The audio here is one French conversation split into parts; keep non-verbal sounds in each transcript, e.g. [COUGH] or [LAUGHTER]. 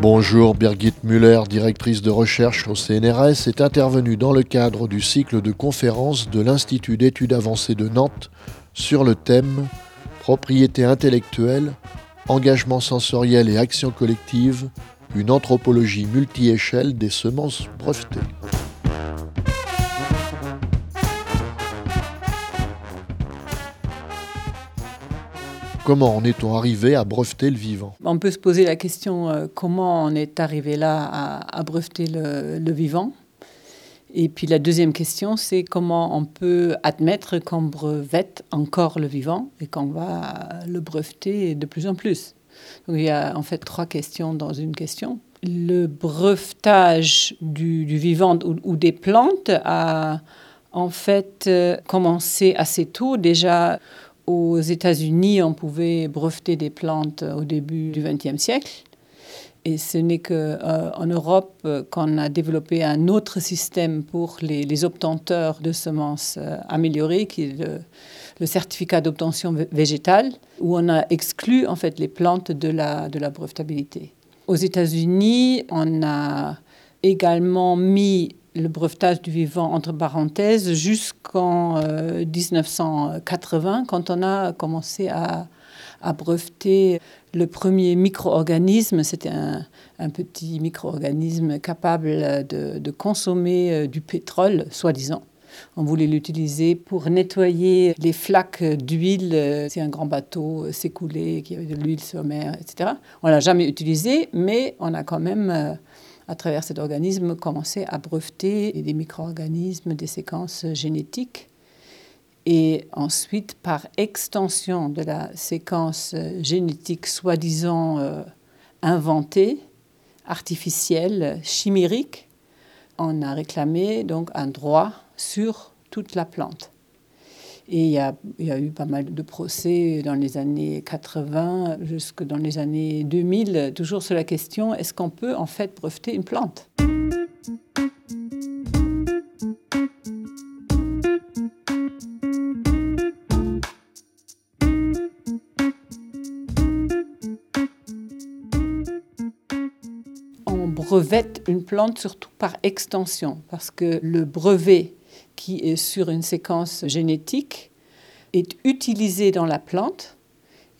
Bonjour, Birgit Müller, directrice de recherche au CNRS, est intervenue dans le cadre du cycle de conférences de l'Institut d'études avancées de Nantes sur le thème Propriété intellectuelle, engagement sensoriel et action collective, une anthropologie multi-échelle des semences brevetées. Comment en est-on arrivé à breveter le vivant On peut se poser la question euh, comment on est arrivé là à, breveter le, vivant? Et puis la deuxième question, c'est comment on peut admettre qu'on brevette encore le vivant et qu'on va le breveter de plus en plus? Donc il y a en fait trois questions dans une question. Le brevetage du, vivant ou, des plantes a en fait euh, commencé assez tôt déjà aux États-Unis, on pouvait breveter des plantes au début du XXe siècle. Et ce n'est qu'en euh, Europe euh, qu'on a développé un autre système pour les, obtenteurs de semences euh, améliorées, qui est le, certificat d'obtention végétale, où on a exclu en fait les plantes de la, de la brevetabilité. Aux États-Unis, on a également mis le brevetage du vivant entre parenthèses jusqu'en 1980, euh, quand on a commencé à, breveter le premier micro-organisme. C'était un, petit micro-organisme capable de, consommer euh, du pétrole, soi-disant. On voulait l'utiliser pour nettoyer les flaques d'huile. C'est un grand bateau s'écoulait, qui avait de l'huile sur mer, etc. On l'a jamais utilisé, mais on a quand même euh, à travers cet organisme, commencer à breveter des micro-organismes, des séquences génétiques. Et ensuite, par extension de la séquence génétique soi-disant euh, inventée, artificielle, chimérique, on a réclamé donc un droit sur toute la plante. Et il y, a, eu pas mal de procès dans les années 80 jusque dans les années 2000, toujours sur la question est-ce qu'on peut en fait breveter une plante? On brevette une plante surtout par extension, parce que le brevet qui est sur une séquence génétique est utilisée dans la plante,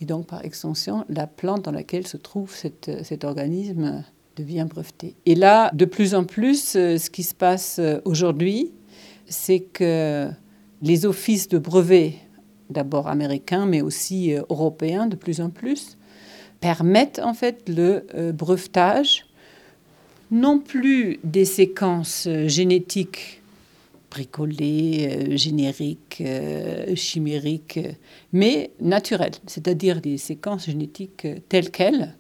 et donc par extension, la plante dans laquelle se trouve cet organisme devient breveté. Et là, de plus en plus, euh, ce qui se passe euh, aujourd'hui, c'est que les offices de brevets, d'abord américains, mais aussi euh, européens de plus en plus, permettent en fait le brevetage non plus des séquences génétiques bricolé, euh, générique, euh, chimérique, mais naturel, c'est-à-dire des séquences génétiques euh, telles quelles,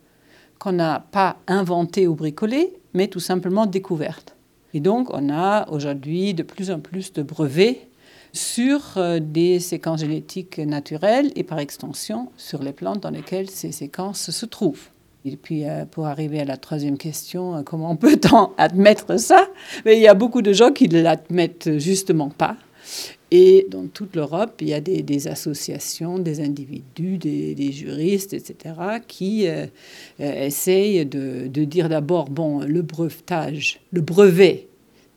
qu'on n'a pas inventées ou bricolées, mais tout simplement découvertes. Et donc, on a aujourd'hui de plus en plus de brevets sur des séquences génétiques naturelles et par extension sur les plantes dans lesquelles ces séquences se trouvent. Et puis, euh, pour arriver à la troisième question, euh, comment peut-on [LAUGHS] admettre ça? Mais il y a beaucoup de gens qui ne l'admettent justement pas. Et dans toute l'Europe, il y a des, associations, des individus, des, juristes, etc., qui euh, essayent de, dire d'abord, bon, le brevetage, le brevet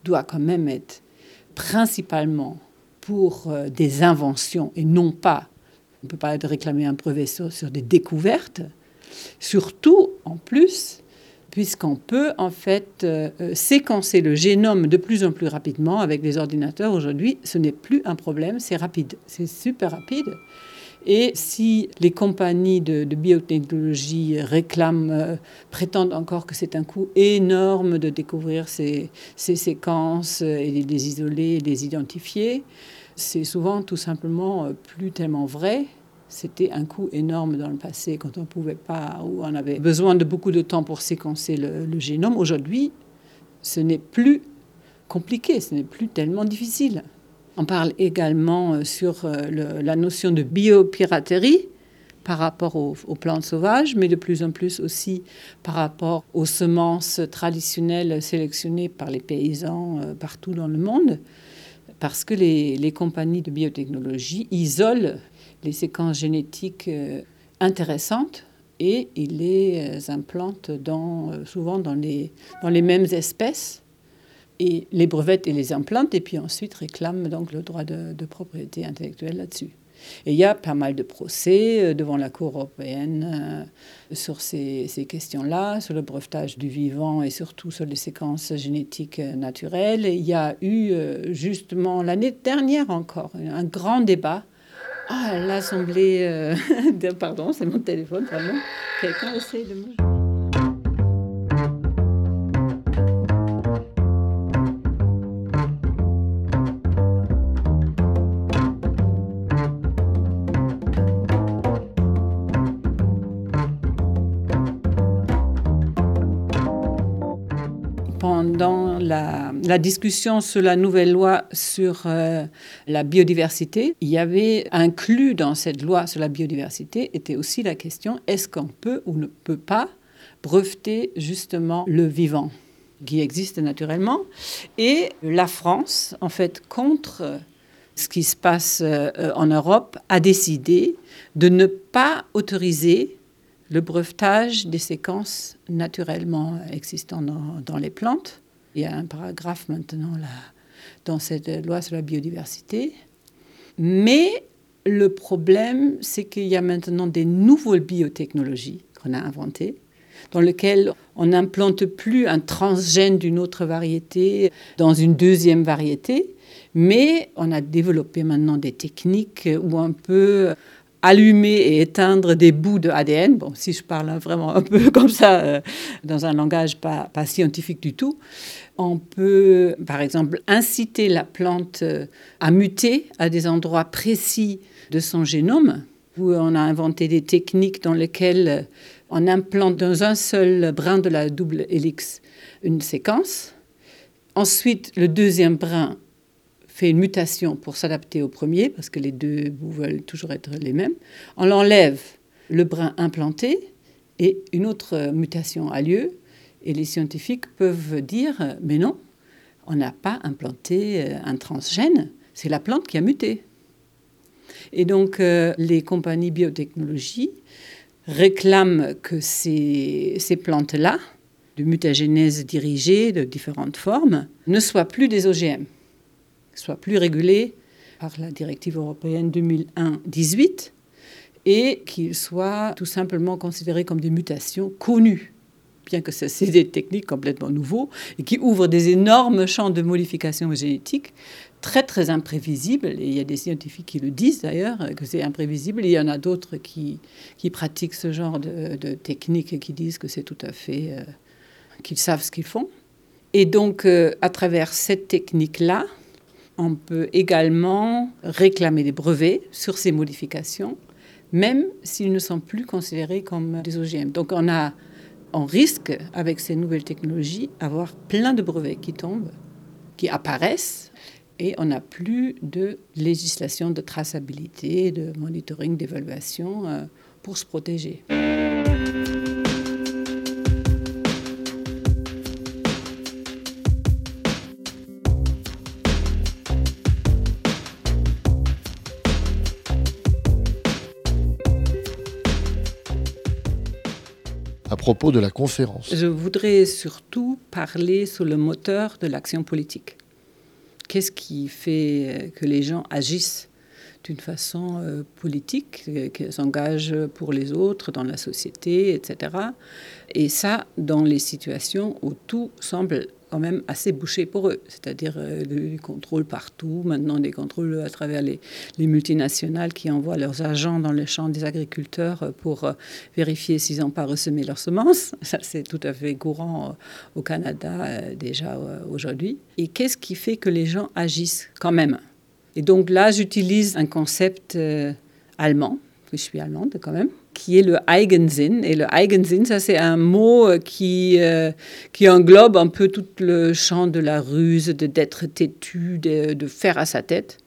doit quand même être principalement pour des inventions et non pas, on ne peut pas réclamer un brevet sur des découvertes. Surtout, en plus, puisqu'on peut en fait euh, euh, séquencer le génome de plus en plus rapidement avec les ordinateurs aujourd'hui. Ce n'est plus un problème, c'est rapide, c'est super rapide. Et si les compagnies de, biotechnologie réclament, euh, prétendent encore que c'est un coût énorme de découvrir ces, ces séquences et les isoler les identifier, c'est souvent tout simplement plus tellement vrai c'était un coût énorme dans le passé quand on pouvait pas, ou on avait besoin de beaucoup de temps pour séquencer le, génome. Aujourd'hui, ce n'est plus compliqué, ce n'est plus tellement difficile. On parle également euh, sur euh, la notion de biopiraterie par rapport aux, plantes sauvages, mais de plus en plus aussi par rapport aux semences traditionnelles sélectionnées par les paysans euh, partout dans le monde, parce que les compagnies de biotechnologie isolent les séquences génétiques euh, intéressantes et ils les euh, implantent dans, souvent dans les, dans les mêmes espèces et les brevettent et les implantent et puis ensuite réclament donc le droit de, propriété intellectuelle là-dessus. Et il y a pas mal de procès euh, devant la Cour européenne euh, sur ces, ces questions-là, sur le brevetage du vivant et surtout sur les séquences génétiques euh, naturelles. Il y a eu justement l'année dernière encore un grand débat à l'Assemblée. [LAUGHS] Pardon, c'est mon téléphone, vraiment. Quelqu'un essaie de me. Discussion sur la nouvelle loi sur euh, la biodiversité, il y avait inclus dans cette loi sur la biodiversité était aussi la question est-ce qu'on peut ou ne peut pas breveter justement le vivant qui existe naturellement et la France en fait contre ce qui se passe euh, en Europe a décidé de ne pas autoriser le brevetage des séquences naturellement existantes dans, les plantes. Il y a un paragraphe maintenant là, dans cette loi sur la biodiversité. Mais le problème, c'est qu'il y a maintenant des nouvelles biotechnologies qu'on a inventées, dans lesquelles on n'implante plus un transgène d'une autre variété dans une deuxième variété, mais on a développé maintenant des techniques où on peut allumer et éteindre des bouts de ADN. Bon, si je parle vraiment un peu [LAUGHS] comme ça, euh, dans un langage pas, pas, scientifique du tout, on peut, par exemple, inciter la plante euh, à muter à des endroits précis de son génome, où on a inventé des techniques dans lesquelles euh, on implante dans un seul brin de la double hélice une séquence. Ensuite, le deuxième brin fait une mutation pour s'adapter au premier, parce que les deux veulent toujours être les mêmes. On enlève le brin implanté et une autre mutation a lieu. Et les scientifiques peuvent dire, mais non, on n'a pas implanté euh, un transgène, c'est la plante qui a muté. Et donc euh, les compagnies biotechnologie réclament que ces, ces plantes-là, de mutagénèse dirigée de différentes formes, ne soient plus des OGM soit plus régulé par la directive européenne 2001-18 et qu'il soit tout simplement considéré comme des mutations connues, bien que c'est des techniques complètement nouveaux et qui ouvrent des énormes champs de modification génétique très très imprévisibles. Et il y a des scientifiques qui le disent d'ailleurs, que c'est imprévisible. il y en a d'autres qui, qui pratiquent ce genre de, de techniques et qui disent que c'est tout à fait... Euh, qu'ils savent ce qu'ils font. Et donc, euh, à travers cette technique-là, on peut également réclamer des brevets sur ces modifications, même s'ils ne sont plus considérés comme des OGM. Donc on, a, on risque, avec ces nouvelles technologies, avoir plein de brevets qui tombent, qui apparaissent, et on n'a plus de législation de traçabilité, de monitoring, d'évaluation euh, pour se protéger. Je voudrais surtout parler sur le moteur de l'action politique. Qu'est-ce qui fait euh, que les gens agissent d'une façon euh, politique, euh, qu'ils s'engagent pour les autres, dans la société, etc. Et ça, dans les situations où tout semble quand même assez bouché pour eux, c'est-à-dire euh, des contrôles partout, maintenant des contrôles à travers les, multinationales qui envoient leurs agents dans les champs des agriculteurs pour euh, vérifier s'ils n'ont pas ressemé leurs semences. [LAUGHS] Ça, c'est tout à fait courant euh, au Canada déjà aujourd'hui. Et qu'est-ce qui fait que les gens agissent quand même? Et donc là, j'utilise un concept allemand, je suis allemande quand même, qui est le Eigensinn. Et le Eigensinn, ça c'est un mot euh, qui, euh, qui englobe un peu tout le champ de la ruse, d'être têtu, de, faire à sa tête.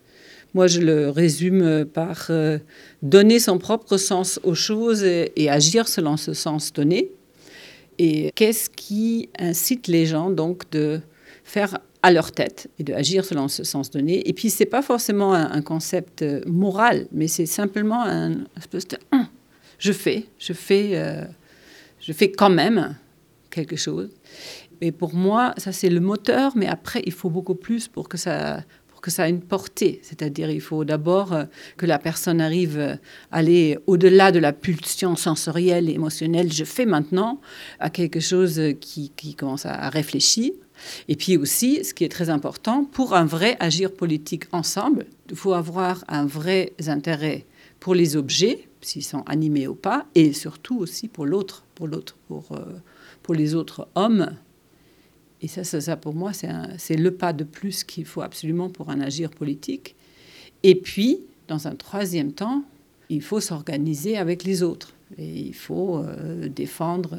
Moi, je le résume par euh, donner son propre sens aux choses et, agir selon ce sens donné. Et qu'est-ce qui incite les gens donc de faire à leur tête et d'agir selon ce sens donné? Et puis, ce n'est pas forcément un, concept moral, mais c'est simplement un de [CLEARS THROAT] je fais, je fais, euh, je fais quand même quelque chose. Et pour moi, ça c'est le moteur, mais après, il faut beaucoup plus pour que ça, pour que ça ait une portée. C'est-à-dire, il faut d'abord euh, que la personne arrive à aller au-delà de la pulsion sensorielle et émotionnelle, je fais maintenant, à quelque chose qui commence à réfléchir. Et puis aussi, ce qui est très important, pour un vrai agir politique ensemble, il faut avoir un vrai intérêt pour les objets, s'ils sont animés ou pas, et surtout aussi pour l'autre, pour l'autre, pour, euh, pour les autres hommes et ça, ça, pour moi, c'est le pas de plus qu'il faut absolument pour un agir politique. Et puis, dans un troisième temps, il faut s'organiser avec les autres. Et il faut euh, défendre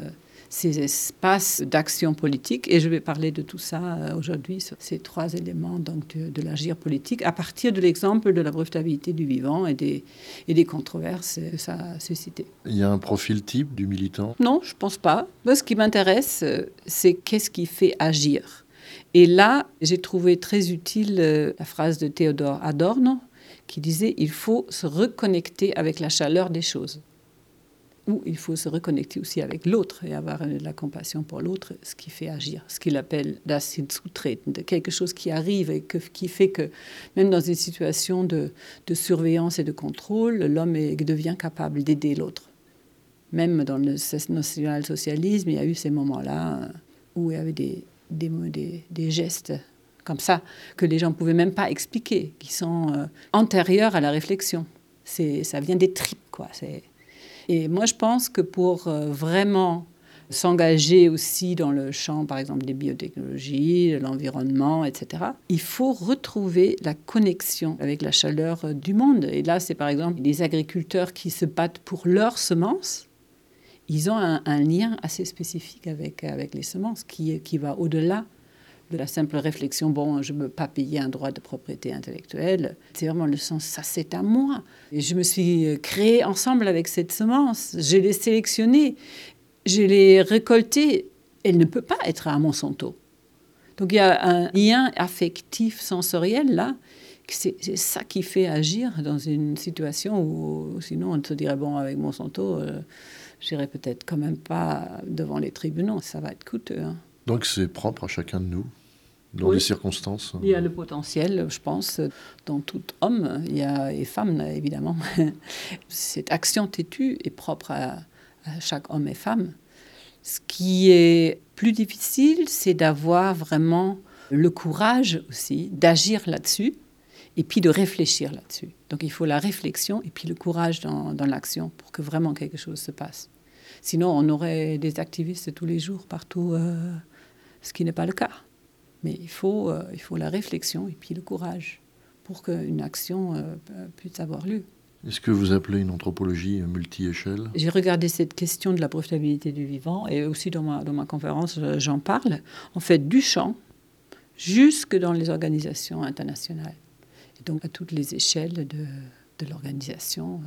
ces espaces d'action politique. Et je vais parler de tout ça euh, aujourd'hui, sur ces trois éléments donc, de, l'agir politique, à partir de l'exemple de la brevetabilité du vivant et des, et des controverses que ça a suscité. Il y a un profil type du militant? Non, je ne pense pas. Moi, ce qui m'intéresse, euh, c'est qu'est-ce qui fait agir. Et là, j'ai trouvé très utile euh, la phrase de Théodore Adorno qui disait il faut se reconnecter avec la chaleur des choses où il faut se reconnecter aussi avec l'autre et avoir de la compassion pour l'autre, ce qui fait agir, ce qu'il appelle das de quelque chose qui arrive et qui fait que même dans une situation de, surveillance et de contrôle, l'homme devient capable d'aider l'autre. Même dans le national-socialisme, il y a eu ces moments-là où il y avait des, gestes comme ça que les gens ne pouvaient même pas expliquer, qui sont euh, antérieurs à la réflexion. Ça vient des tripes, quoi. Et moi, je pense que pour euh, vraiment s'engager aussi dans le champ, par exemple, des biotechnologies, de l'environnement, etc., il faut retrouver la connexion avec la chaleur euh, du monde. Et là, c'est par exemple les agriculteurs qui se battent pour leurs semences. Ils ont un, lien assez spécifique avec, avec les semences qui, qui va au-delà de la simple réflexion, bon, je ne veux pas payer un droit de propriété intellectuelle. C'est vraiment le sens, ça c'est à moi. Et je me suis créée ensemble avec cette semence. Je l'ai sélectionnée, je l'ai récoltée. Elle ne peut pas être à Monsanto. Donc il y a un lien affectif, sensoriel là. C'est ça qui fait agir dans une situation où sinon on se dirait, bon, avec Monsanto, euh, j'irai peut-être quand même pas devant les tribunaux. Ça va être coûteux. Hein. Donc c'est propre à chacun de nous dans les circonstances Il y a le potentiel, je pense, dans tout homme, il y a, et femme évidemment. [LAUGHS] Cette action têtue est propre à, chaque homme et femme. Ce qui est plus difficile, c'est d'avoir vraiment le courage aussi d'agir là-dessus et puis de réfléchir là-dessus. Donc il faut la réflexion et puis le courage dans, l'action pour que vraiment quelque chose se passe. Sinon, on aurait des activistes tous les jours partout, euh, ce qui n'est pas le cas. Mais il faut, euh, il faut la réflexion et puis le courage pour qu'une action euh, puisse avoir lieu. Est-ce que vous appelez une anthropologie multi-échelle? J'ai regardé cette question de la brevetabilité du vivant et aussi dans ma, dans ma conférence, euh, j'en parle. En fait, du champ jusque dans les organisations internationales. Et donc à toutes les échelles de, de l'organisation,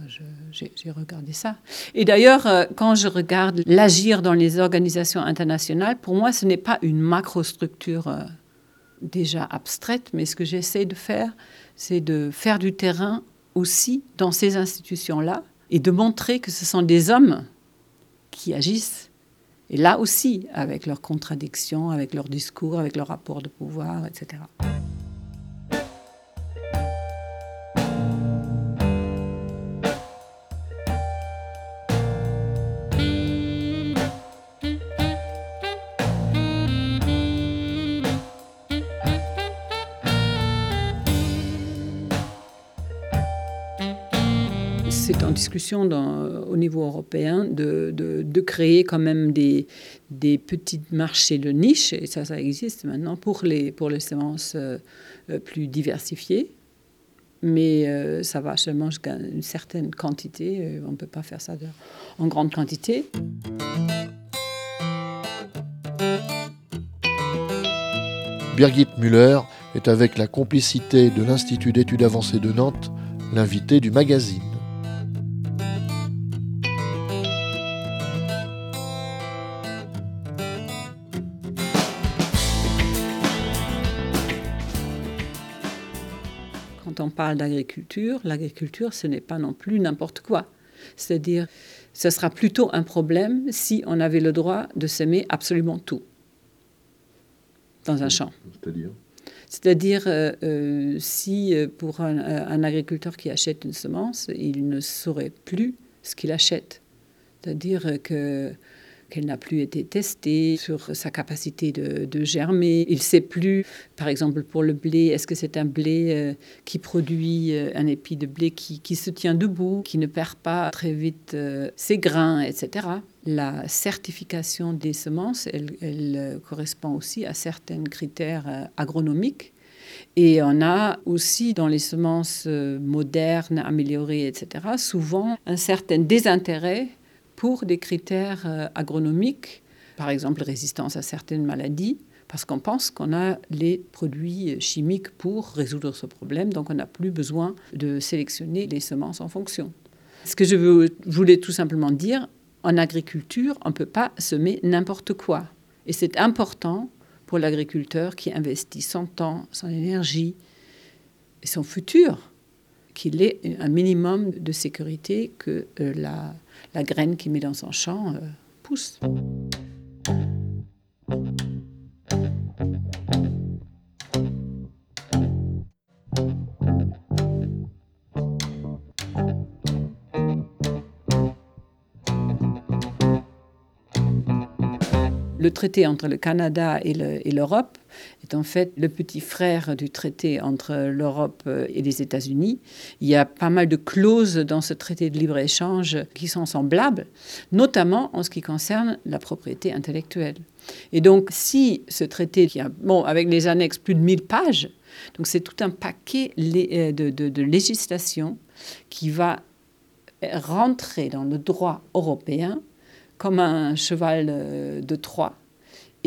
j'ai regardé ça. Et d'ailleurs, quand je regarde l'agir dans les organisations internationales, pour moi, ce n'est pas une macrostructure déjà abstraite, mais ce que j'essaie de faire, c'est de faire du terrain aussi dans ces institutions-là et de montrer que ce sont des hommes qui agissent. Et là aussi, avec leurs contradictions, avec leurs discours, avec leur rapport de pouvoir, etc. discussion dans, au niveau européen de, de, créer quand même des, des petits marchés de niche, et ça, ça existe maintenant, pour les, pour les semences euh, euh, plus diversifiées. Mais euh, ça va seulement jusqu'à une certaine quantité. On ne peut pas faire ça en grande quantité. Birgit Müller est avec la complicité de l'Institut d'études avancées de Nantes l'invité du magazine. Quand on parle d'agriculture, l'agriculture, ce n'est pas non plus n'importe quoi. C'est-à-dire, ce sera plutôt un problème si on avait le droit de s'aimer absolument tout dans un champ. C'est-à-dire? C'est-à-dire, euh, euh, si euh, pour un, un, agriculteur qui achète une semence, il ne saurait plus ce qu'il achète. C'est-à-dire que qu'elle n'a plus été testée sur sa capacité de, germer. Il ne sait plus, par exemple pour le blé, est-ce que c'est un blé euh, qui produit euh, un épi de blé qui, se tient debout, qui ne perd pas très vite euh, ses grains, etc. La certification des semences, elle correspond aussi à certains critères agronomiques. Et on a aussi dans les semences modernes, améliorées, etc., souvent un certain désintérêt pour des critères euh, agronomiques, par exemple résistance à certaines maladies, parce qu'on pense qu'on a les produits chimiques pour résoudre ce problème, donc on n'a plus besoin de sélectionner les semences en fonction. Ce que je voulais tout simplement dire, en agriculture, on ne peut pas semer n'importe quoi. Et c'est important pour l'agriculteur qui investit son temps, son énergie et son futur, qu'il ait un minimum de sécurité que euh, la, la graine qu'il met dans son champ euh, pousse. Le traité entre le Canada et l'Europe est en fait le petit frère du traité entre l'Europe et les États-Unis. Il y a pas mal de clauses dans ce traité de libre-échange qui sont semblables, notamment en ce qui concerne la propriété intellectuelle. Et donc, si ce traité, qui a, bon, avec les annexes, plus de 1000 pages, donc c'est tout un paquet euh, de, de, de législation qui va rentrer dans le droit européen comme un cheval euh, de Troie.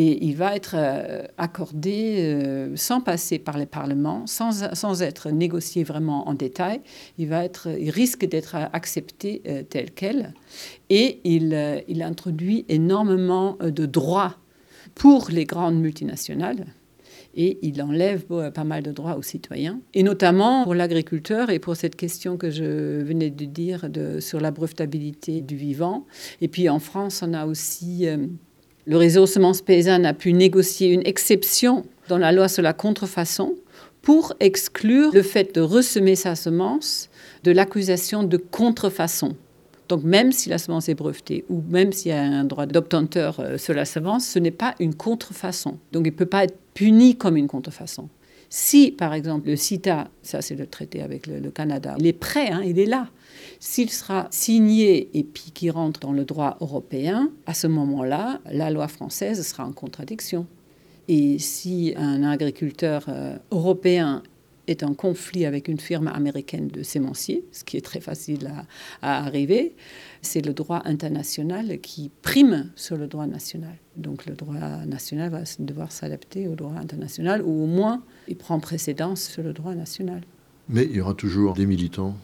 Et il va être euh, accordé euh, sans passer par les parlements, sans, sans, être négocié vraiment en détail. Il, va être, il risque d'être accepté tel quel. Et il, il introduit énormément de droits pour les grandes multinationales et il enlève pas mal de droits aux citoyens, et notamment pour l'agriculteur et pour cette question que je venais de dire sur la brevetabilité du vivant. Et puis en France, on a aussi... Le réseau Semences Paysannes a pu négocier une exception dans la loi sur la contrefaçon pour exclure le fait de ressemer sa semence de l'accusation de contrefaçon. Donc même si la semence est brevetée ou même s'il y a un droit d'obtenteur euh, sur la semence, ce n'est pas une contrefaçon. Donc il ne peut pas être puni comme une contrefaçon. Si, par exemple, le CITA, ça c'est le traité avec le, le, Canada, il est prêt, hein, il est là. S'il sera signé et puis qu'il rentre dans le droit européen, à ce moment-là, la loi française sera en contradiction. Et si un agriculteur euh, européen est en conflit avec une firme américaine de sémencier, ce qui est très facile à, à arriver, c'est le droit international qui prime sur le droit national. Donc le droit national va devoir s'adapter au droit international, ou au moins il prend précédence sur le droit national. Mais il y aura toujours des militants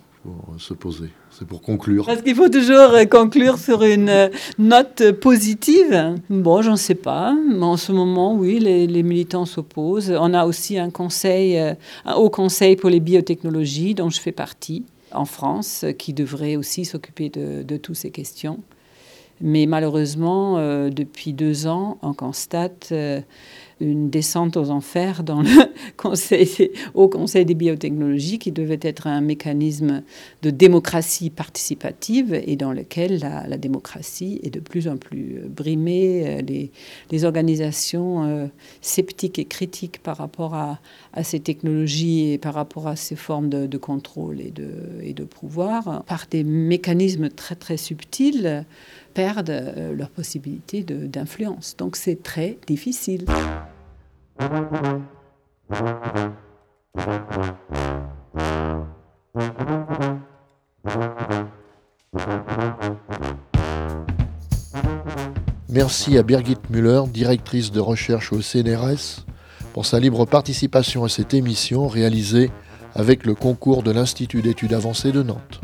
poser. C'est pour conclure. Parce qu'il faut toujours conclure sur une note positive. Bon, j'en sais pas. Mais en ce moment, oui, les, militants s'opposent. On a aussi un conseil, un haut conseil pour les biotechnologies dont je fais partie en France qui devrait aussi s'occuper de toutes ces questions. Mais malheureusement, euh, depuis deux ans, on constate euh, une descente aux enfers dans le [LAUGHS] conseil, au Conseil des biotechnologies, qui devait être un mécanisme de démocratie participative et dans lequel la, démocratie est de plus en plus brimée. Les, les organisations euh, sceptiques et critiques par rapport à, ces technologies et par rapport à ces formes de, de contrôle et de, et de pouvoir, par des mécanismes très très subtils, perdent euh, leur possibilité d'influence. Donc c'est très difficile. Merci à Birgit Müller, directrice de recherche au CNRS, pour sa libre participation à cette émission réalisée avec le concours de l'Institut d'études avancées de Nantes.